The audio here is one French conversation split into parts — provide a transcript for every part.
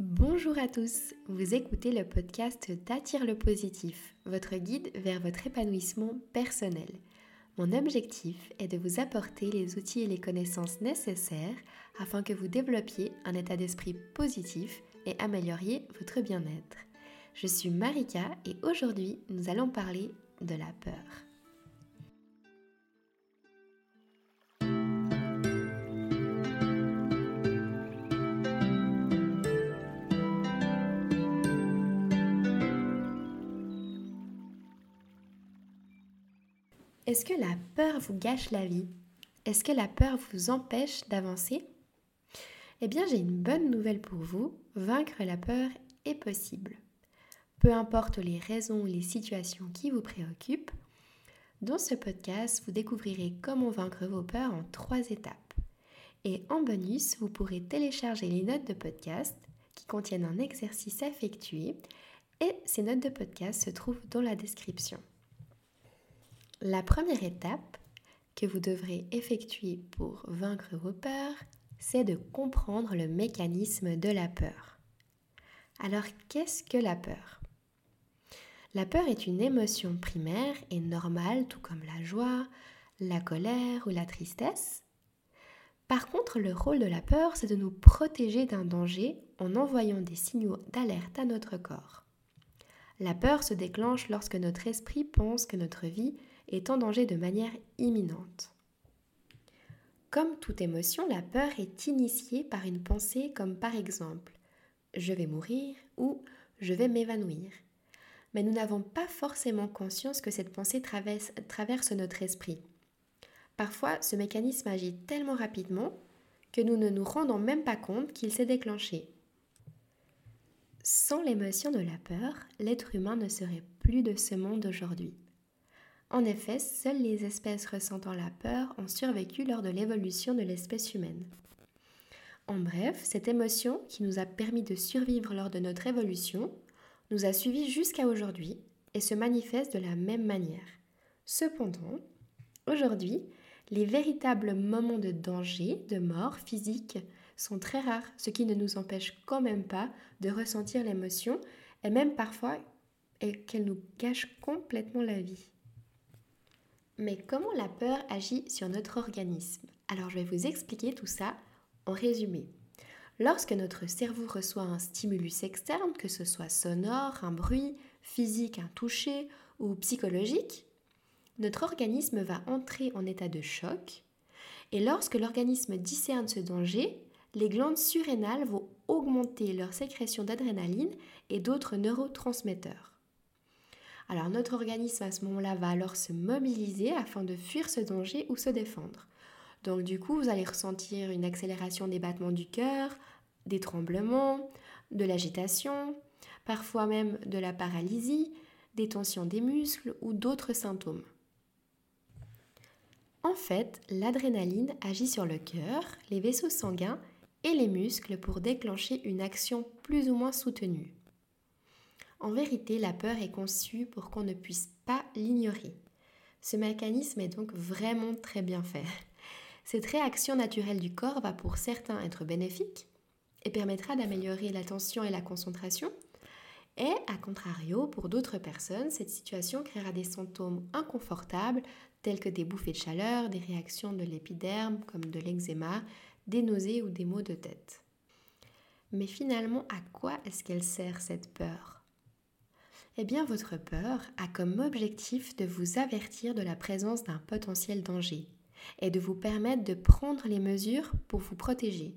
Bonjour à tous, vous écoutez le podcast T'attire le positif, votre guide vers votre épanouissement personnel. Mon objectif est de vous apporter les outils et les connaissances nécessaires afin que vous développiez un état d'esprit positif et amélioriez votre bien-être. Je suis Marika et aujourd'hui nous allons parler de la peur. Est-ce que la peur vous gâche la vie? Est-ce que la peur vous empêche d'avancer? Eh bien, j'ai une bonne nouvelle pour vous. Vaincre la peur est possible. Peu importe les raisons ou les situations qui vous préoccupent, dans ce podcast, vous découvrirez comment vaincre vos peurs en trois étapes. Et en bonus, vous pourrez télécharger les notes de podcast qui contiennent un exercice effectué et ces notes de podcast se trouvent dans la description. La première étape que vous devrez effectuer pour vaincre vos peurs, c'est de comprendre le mécanisme de la peur. Alors, qu'est-ce que la peur? La peur est une émotion primaire et normale, tout comme la joie, la colère ou la tristesse. Par contre, le rôle de la peur, c'est de nous protéger d'un danger en envoyant des signaux d'alerte à notre corps. La peur se déclenche lorsque notre esprit pense que notre vie est en danger de manière imminente. Comme toute émotion, la peur est initiée par une pensée comme par exemple je vais mourir ou je vais m'évanouir. Mais nous n'avons pas forcément conscience que cette pensée traverse, notre esprit. Parfois, ce mécanisme agit tellement rapidement que nous ne nous rendons même pas compte qu'il s'est déclenché. Sans l'émotion de la peur, l'être humain ne serait plus de ce monde aujourd'hui. En effet, seules les espèces ressentant la peur ont survécu lors de l'évolution de l'espèce humaine. En bref, cette émotion qui nous a permis de survivre lors de notre évolution nous a suivis jusqu'à aujourd'hui et se manifeste de la même manière. Cependant, aujourd'hui, les véritables moments de danger, de mort physique, sont très rares, ce qui ne nous empêche quand même pas de ressentir l'émotion et même parfois qu'elle nous gâche complètement la vie. Mais comment la peur agit sur notre organisme? Alors je vais vous expliquer tout ça en résumé. Lorsque notre cerveau reçoit un stimulus externe, que ce soit sonore, un bruit, physique, un toucher ou psychologique, notre organisme va entrer en état de choc et lorsque l'organisme discerne ce danger, les glandes surrénales vont augmenter leur sécrétion d'adrénaline et d'autres neurotransmetteurs. Alors notre organisme à ce moment-là va alors se mobiliser afin de fuir ce danger ou se défendre. Donc du coup, vous allez ressentir une accélération des battements du cœur, des tremblements, de l'agitation, parfois même de la paralysie, des tensions des muscles ou d'autres symptômes. En fait, l'adrénaline agit sur le cœur, les vaisseaux sanguins et les muscles pour déclencher une action plus ou moins soutenue. En vérité, la peur est conçue pour qu'on ne puisse pas l'ignorer. Ce mécanisme est donc vraiment très bien fait. Cette réaction naturelle du corps va pour certains être bénéfique et permettra d'améliorer l'attention et la concentration. Et à contrario, pour d'autres personnes, cette situation créera des symptômes inconfortables tels que des bouffées de chaleur, des réactions de l'épiderme comme de l'eczéma, des nausées ou des maux de tête. Mais finalement, à quoi est-ce qu'elle sert cette peur? Eh bien, votre peur a comme objectif de vous avertir de la présence d'un potentiel danger et de vous permettre de prendre les mesures pour vous protéger.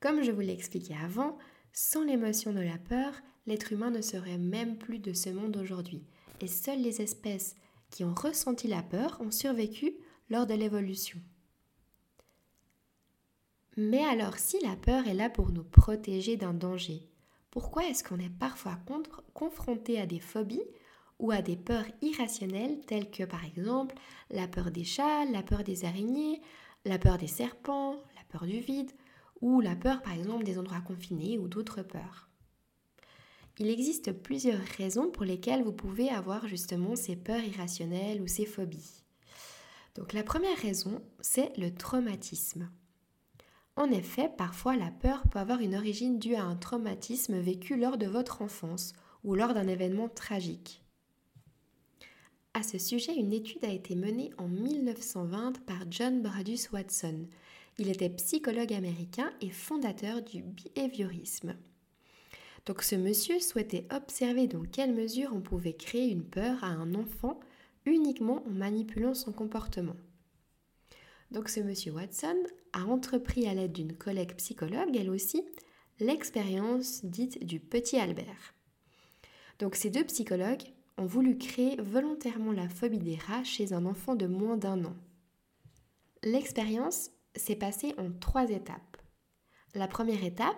Comme je vous l'ai expliqué avant, sans l'émotion de la peur, l'être humain ne serait même plus de ce monde aujourd'hui, et seules les espèces qui ont ressenti la peur ont survécu lors de l'évolution. Mais alors si la peur est là pour nous protéger d'un danger, pourquoi est-ce qu'on est parfois confronté à des phobies ou à des peurs irrationnelles telles que par exemple la peur des chats, la peur des araignées, la peur des serpents, la peur du vide ou la peur par exemple des endroits confinés ou d'autres peurs? Il existe plusieurs raisons pour lesquelles vous pouvez avoir justement ces peurs irrationnelles ou ces phobies. Donc la première raison, c'est le traumatisme. En effet, parfois la peur peut avoir une origine due à un traumatisme vécu lors de votre enfance ou lors d'un événement tragique. À ce sujet, une étude a été menée en 1920 par John Bradus Watson. Il était psychologue américain et fondateur du behaviorisme. Donc ce monsieur souhaitait observer dans quelle mesure on pouvait créer une peur à un enfant uniquement en manipulant son comportement. Donc ce monsieur Watson a entrepris à l'aide d'une collègue psychologue, elle aussi, l'expérience dite du petit Albert. Donc ces deux psychologues ont voulu créer volontairement la phobie des rats chez un enfant de moins d'un an. L'expérience s'est passée en trois étapes. La première étape,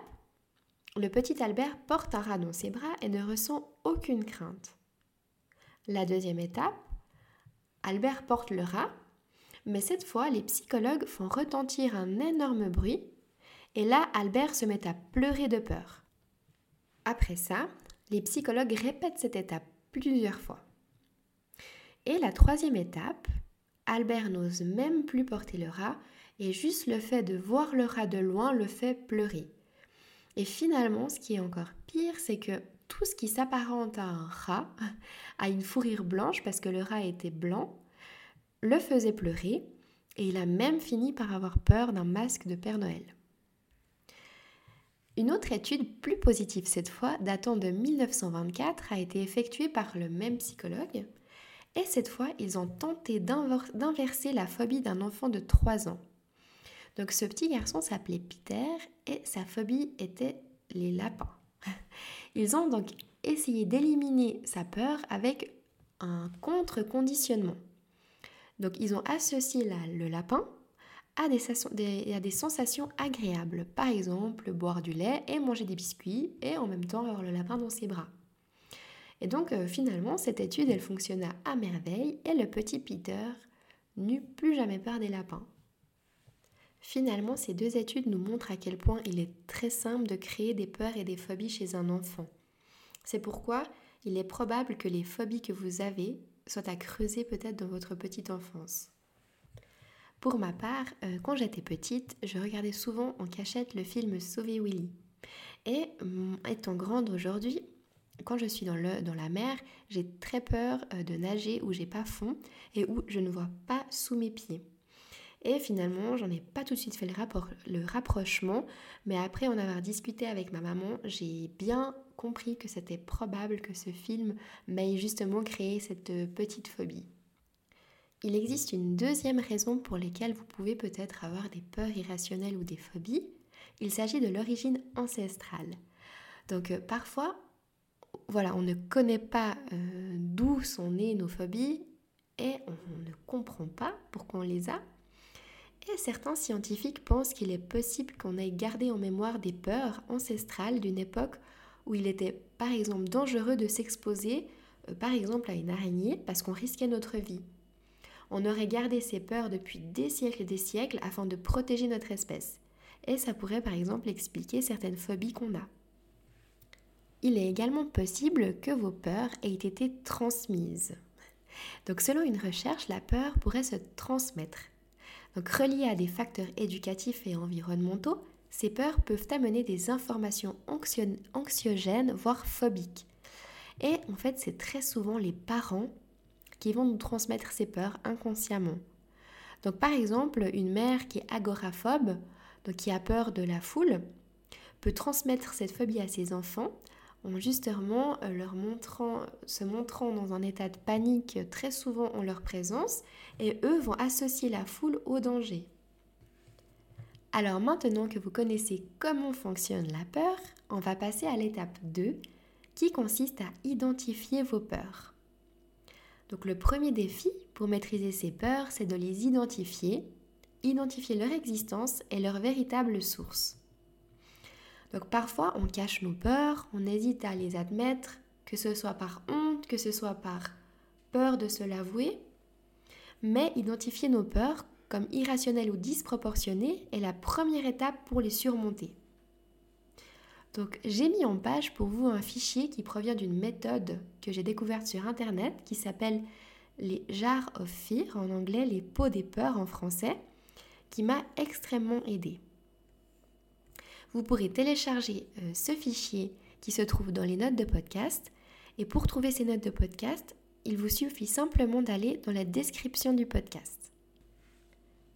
le petit Albert porte un rat dans ses bras et ne ressent aucune crainte. La deuxième étape, Albert porte le rat, mais cette fois les psychologues font retentir un énorme bruit et là Albert se met à pleurer de peur. Après ça, les psychologues répètent cette étape plusieurs fois. Et la troisième étape, Albert n'ose même plus porter le rat et juste le fait de voir le rat de loin le fait pleurer. Et finalement, ce qui est encore pire, c'est que tout ce qui s'apparente à un rat, à une fourrure blanche parce que le rat était blanc, le faisait pleurer et il a même fini par avoir peur d'un masque de Père Noël. Une autre étude, plus positive cette fois, datant de 1924, a été effectuée par le même psychologue. Et cette fois, ils ont tenté d'inverser la phobie d'un enfant de 3 ans. Donc ce petit garçon s'appelait Peter et sa phobie était les lapins. Ils ont donc essayé d'éliminer sa peur avec un contre-conditionnement. Donc ils ont associé le lapin à des, sensations agréables. Par exemple, boire du lait et manger des biscuits et en même temps avoir le lapin dans ses bras. Et donc euh, finalement, cette étude, elle fonctionna à merveille et le petit Peter n'eut plus jamais peur des lapins. Finalement, ces deux études nous montrent à quel point il est très simple de créer des peurs et des phobies chez un enfant. C'est pourquoi il est probable que les phobies que vous avez soient à creuser peut-être dans votre petite enfance. Pour ma part, euh, quand j'étais petite, je regardais souvent en cachette le film Sauver Willy. Et mm, étant grande aujourd'hui, quand je suis dans, le, dans la mer, j'ai très peur euh, de nager où j'ai pas fond et où je ne vois pas sous mes pieds. Et finalement, j'en ai pas tout de suite fait le, rapport, le rapprochement, mais après en avoir discuté avec ma maman, j'ai bien compris que c'était probable que ce film m'ait justement créé cette euh, petite phobie. Il existe une deuxième raison pour laquelle vous pouvez peut-être avoir des peurs irrationnelles ou des phobies. Il s'agit de l'origine ancestrale. Donc euh, parfois, voilà, on ne connaît pas euh, d'où sont nées nos phobies et on ne comprend pas pourquoi on les a. Et certains scientifiques pensent qu'il est possible qu'on ait gardé en mémoire des peurs ancestrales d'une époque où il était par exemple dangereux de s'exposer euh, par exemple à une araignée parce qu'on risquait notre vie on aurait gardé ces peurs depuis des siècles et des siècles afin de protéger notre espèce. Et ça pourrait par exemple expliquer certaines phobies qu'on a. Il est également possible que vos peurs aient été transmises. Donc selon une recherche, la peur pourrait se transmettre. Donc reliée à des facteurs éducatifs et environnementaux, ces peurs peuvent amener des informations anxiogènes, voire phobiques. Et en fait, c'est très souvent les parents qui vont nous transmettre ces peurs inconsciemment. Donc par exemple, une mère qui est agoraphobe, donc qui a peur de la foule, peut transmettre cette phobie à ses enfants en justement euh, leur montrant, se montrant dans un état de panique très souvent en leur présence et eux vont associer la foule au danger. Alors maintenant que vous connaissez comment fonctionne la peur, on va passer à l'étape 2 qui consiste à identifier vos peurs. Donc le premier défi pour maîtriser ces peurs, c'est de les identifier, identifier leur existence et leur véritable source. Donc parfois on cache nos peurs, on hésite à les admettre, que ce soit par honte, que ce soit par peur de se l'avouer, mais identifier nos peurs comme irrationnelles ou disproportionnées est la première étape pour les surmonter. Donc j'ai mis en page pour vous un fichier qui provient d'une méthode que j'ai découverte sur Internet qui s'appelle les Jars of Fear, en anglais les pots des peurs en français, qui m'a extrêmement aidé. vous pourrez télécharger euh, ce fichier qui se trouve dans les notes de podcast. Et pour trouver ces notes de podcast, il vous suffit simplement d'aller dans la description du podcast.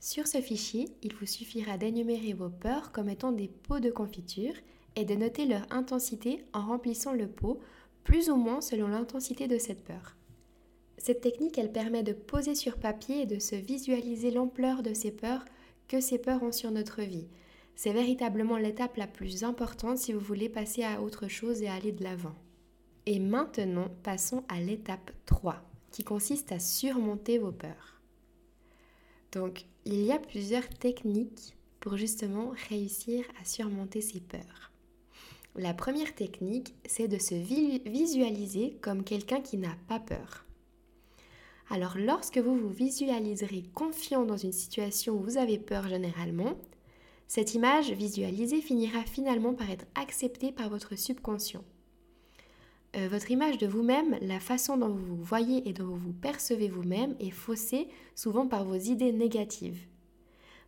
Sur ce fichier, il vous suffira d'énumérer vos peurs comme étant des pots de confiture et de noter leur intensité en remplissant le pot, plus ou moins selon l'intensité de cette peur. Cette technique, elle permet de poser sur papier et de se visualiser l'ampleur de ces peurs que ces peurs ont sur notre vie. C'est véritablement l'étape la plus importante si vous voulez passer à autre chose et aller de l'avant. Et maintenant, passons à l'étape 3, qui consiste à surmonter vos peurs. Donc, il y a plusieurs techniques pour justement réussir à surmonter ces peurs. La première technique, c'est de se visualiser comme quelqu'un qui n'a pas peur. Alors lorsque vous vous visualiserez confiant dans une situation où vous avez peur généralement, cette image visualisée finira finalement par être acceptée par votre subconscient. Euh, votre image de vous-même, la façon dont vous vous voyez et dont vous vous percevez vous-même est faussée souvent par vos idées négatives.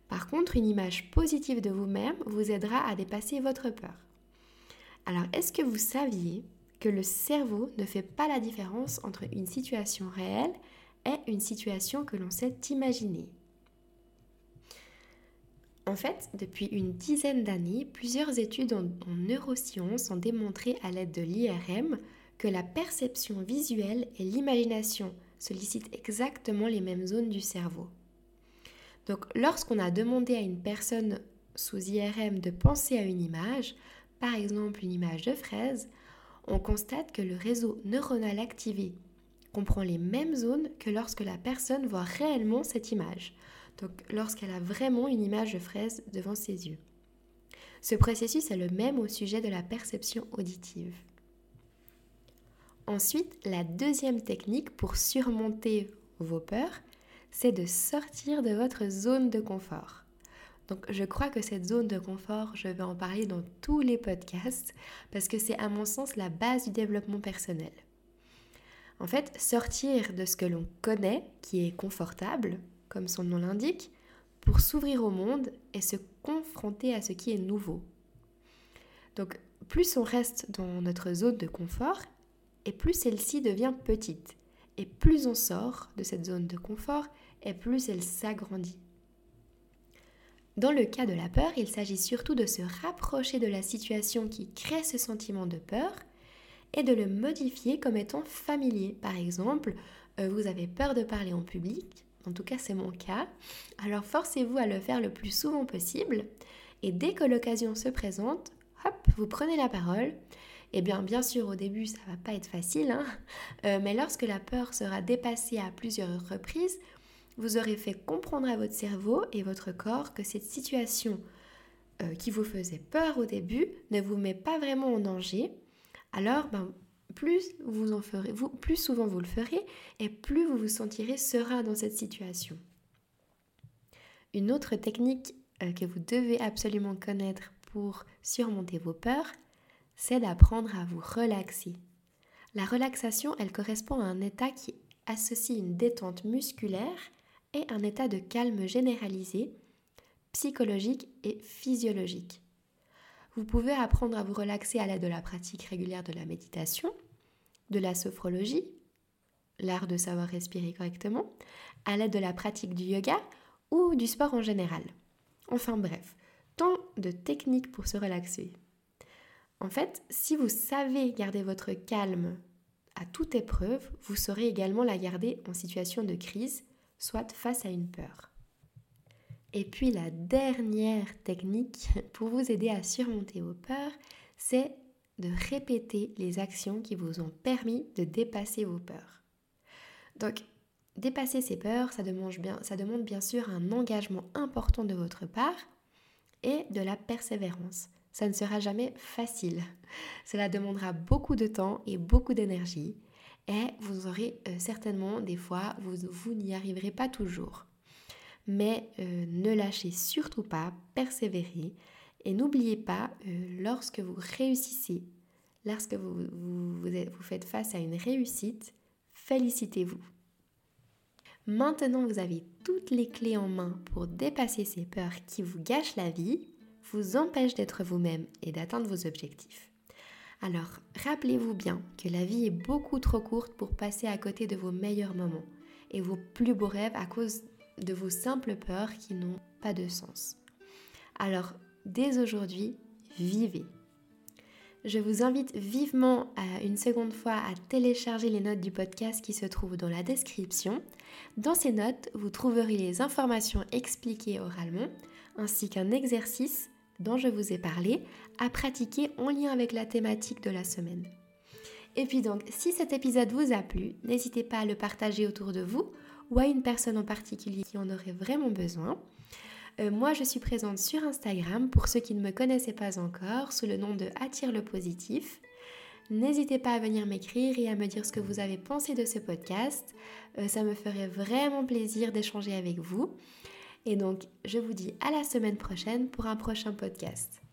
Par contre, une image positive de vous-même vous aidera à dépasser votre peur. Alors, est-ce que vous saviez que le cerveau ne fait pas la différence entre une situation réelle et une situation que l'on sait imaginer? En fait, depuis une dizaine d'années, plusieurs études en, neurosciences ont démontré à l'aide de l'IRM que la perception visuelle et l'imagination sollicitent exactement les mêmes zones du cerveau. Donc lorsqu'on a demandé à une personne sous IRM de penser à une image, par exemple une image de fraise, on constate que le réseau neuronal activé comprend les mêmes zones que lorsque la personne voit réellement cette image donc lorsqu'elle a vraiment une image de fraise devant ses yeux. Ce processus est le même au sujet de la perception auditive. Ensuite, la deuxième technique pour surmonter vos peurs, c'est de sortir de votre zone de confort. Donc je crois que cette zone de confort, je vais en parler dans tous les podcasts parce que c'est à mon sens la base du développement personnel. En fait, sortir de ce que l'on connaît, qui est confortable, comme son nom l'indique, pour s'ouvrir au monde et se confronter à ce qui est nouveau. Donc plus on reste dans notre zone de confort, et plus celle-ci devient petite. Et plus on sort de cette zone de confort, et plus elle s'agrandit. Dans le cas de la peur, il s'agit surtout de se rapprocher de la situation qui crée ce sentiment de peur et de le modifier comme étant familier. Par exemple, euh, vous avez peur de parler en public, en tout cas, c'est mon cas. Alors forcez-vous à le faire le plus souvent possible. Et dès que l'occasion se présente, hop, vous prenez la parole. Eh bien, bien sûr, au début, ça va pas être facile, hein. euh, mais lorsque la peur sera dépassée à plusieurs reprises, vous aurez fait comprendre à votre cerveau et votre corps que cette situation euh, qui vous faisait peur au début ne vous met pas vraiment en danger. Alors, ben, plus vous en ferez, vous, plus souvent vous le ferez et plus vous vous sentirez serein dans cette situation. Une autre technique euh, que vous devez absolument connaître pour surmonter vos peurs, c'est d'apprendre à vous relaxer. La relaxation, elle correspond à un état qui associe une détente musculaire et un état de calme généralisé, psychologique et physiologique. Vous pouvez apprendre à vous relaxer à l'aide de la pratique régulière de la méditation, de la sophrologie, l'art de savoir respirer correctement, à l'aide de la pratique du yoga ou du sport en général. Enfin bref, tant de techniques pour se relaxer. En fait, si vous savez garder votre calme à toute épreuve, vous saurez également la garder en situation de crise, soit face à une peur. Et puis la dernière technique pour vous aider à surmonter vos peurs, c'est de répéter les actions qui vous ont permis de dépasser vos peurs. Donc, dépasser ces peurs, ça demande bien, ça demande bien sûr un engagement important de votre part et de la persévérance. Ça ne sera jamais facile. Cela demandera beaucoup de temps et beaucoup d'énergie et vous aurez euh, certainement des fois, vous, n'y arriverez pas toujours. Mais euh, ne lâchez surtout pas, persévérez et n'oubliez pas, euh, lorsque vous réussissez, lorsque vous, vous, faites face à une réussite, félicitez-vous. Maintenant, vous avez toutes les clés en main pour dépasser ces peurs qui vous gâchent la vie. Vous empêche d'être vous-même et d'atteindre vos objectifs. Alors, rappelez-vous bien que la vie est beaucoup trop courte pour passer à côté de vos meilleurs moments et vos plus beaux rêves à cause de vos simples peurs qui n'ont pas de sens. Alors, dès aujourd'hui, vivez. Je vous invite vivement à une seconde fois à télécharger les notes du podcast qui se trouvent dans la description. Dans ces notes, vous trouverez les informations expliquées oralement ainsi qu'un exercice dont je vous ai parlé à pratiquer en lien avec la thématique de la semaine. Et puis donc, si cet épisode vous a plu, n'hésitez pas à le partager autour de vous ou à une personne en particulier qui en aurait vraiment besoin. Euh, moi, je suis présente sur Instagram pour ceux qui ne me connaissaient pas encore sous le nom de Attire le positif. N'hésitez pas à venir m'écrire et à me dire ce que vous avez pensé de ce podcast. Euh, ça me ferait vraiment plaisir d'échanger avec vous. Et donc, je vous dis à la semaine prochaine pour un prochain podcast.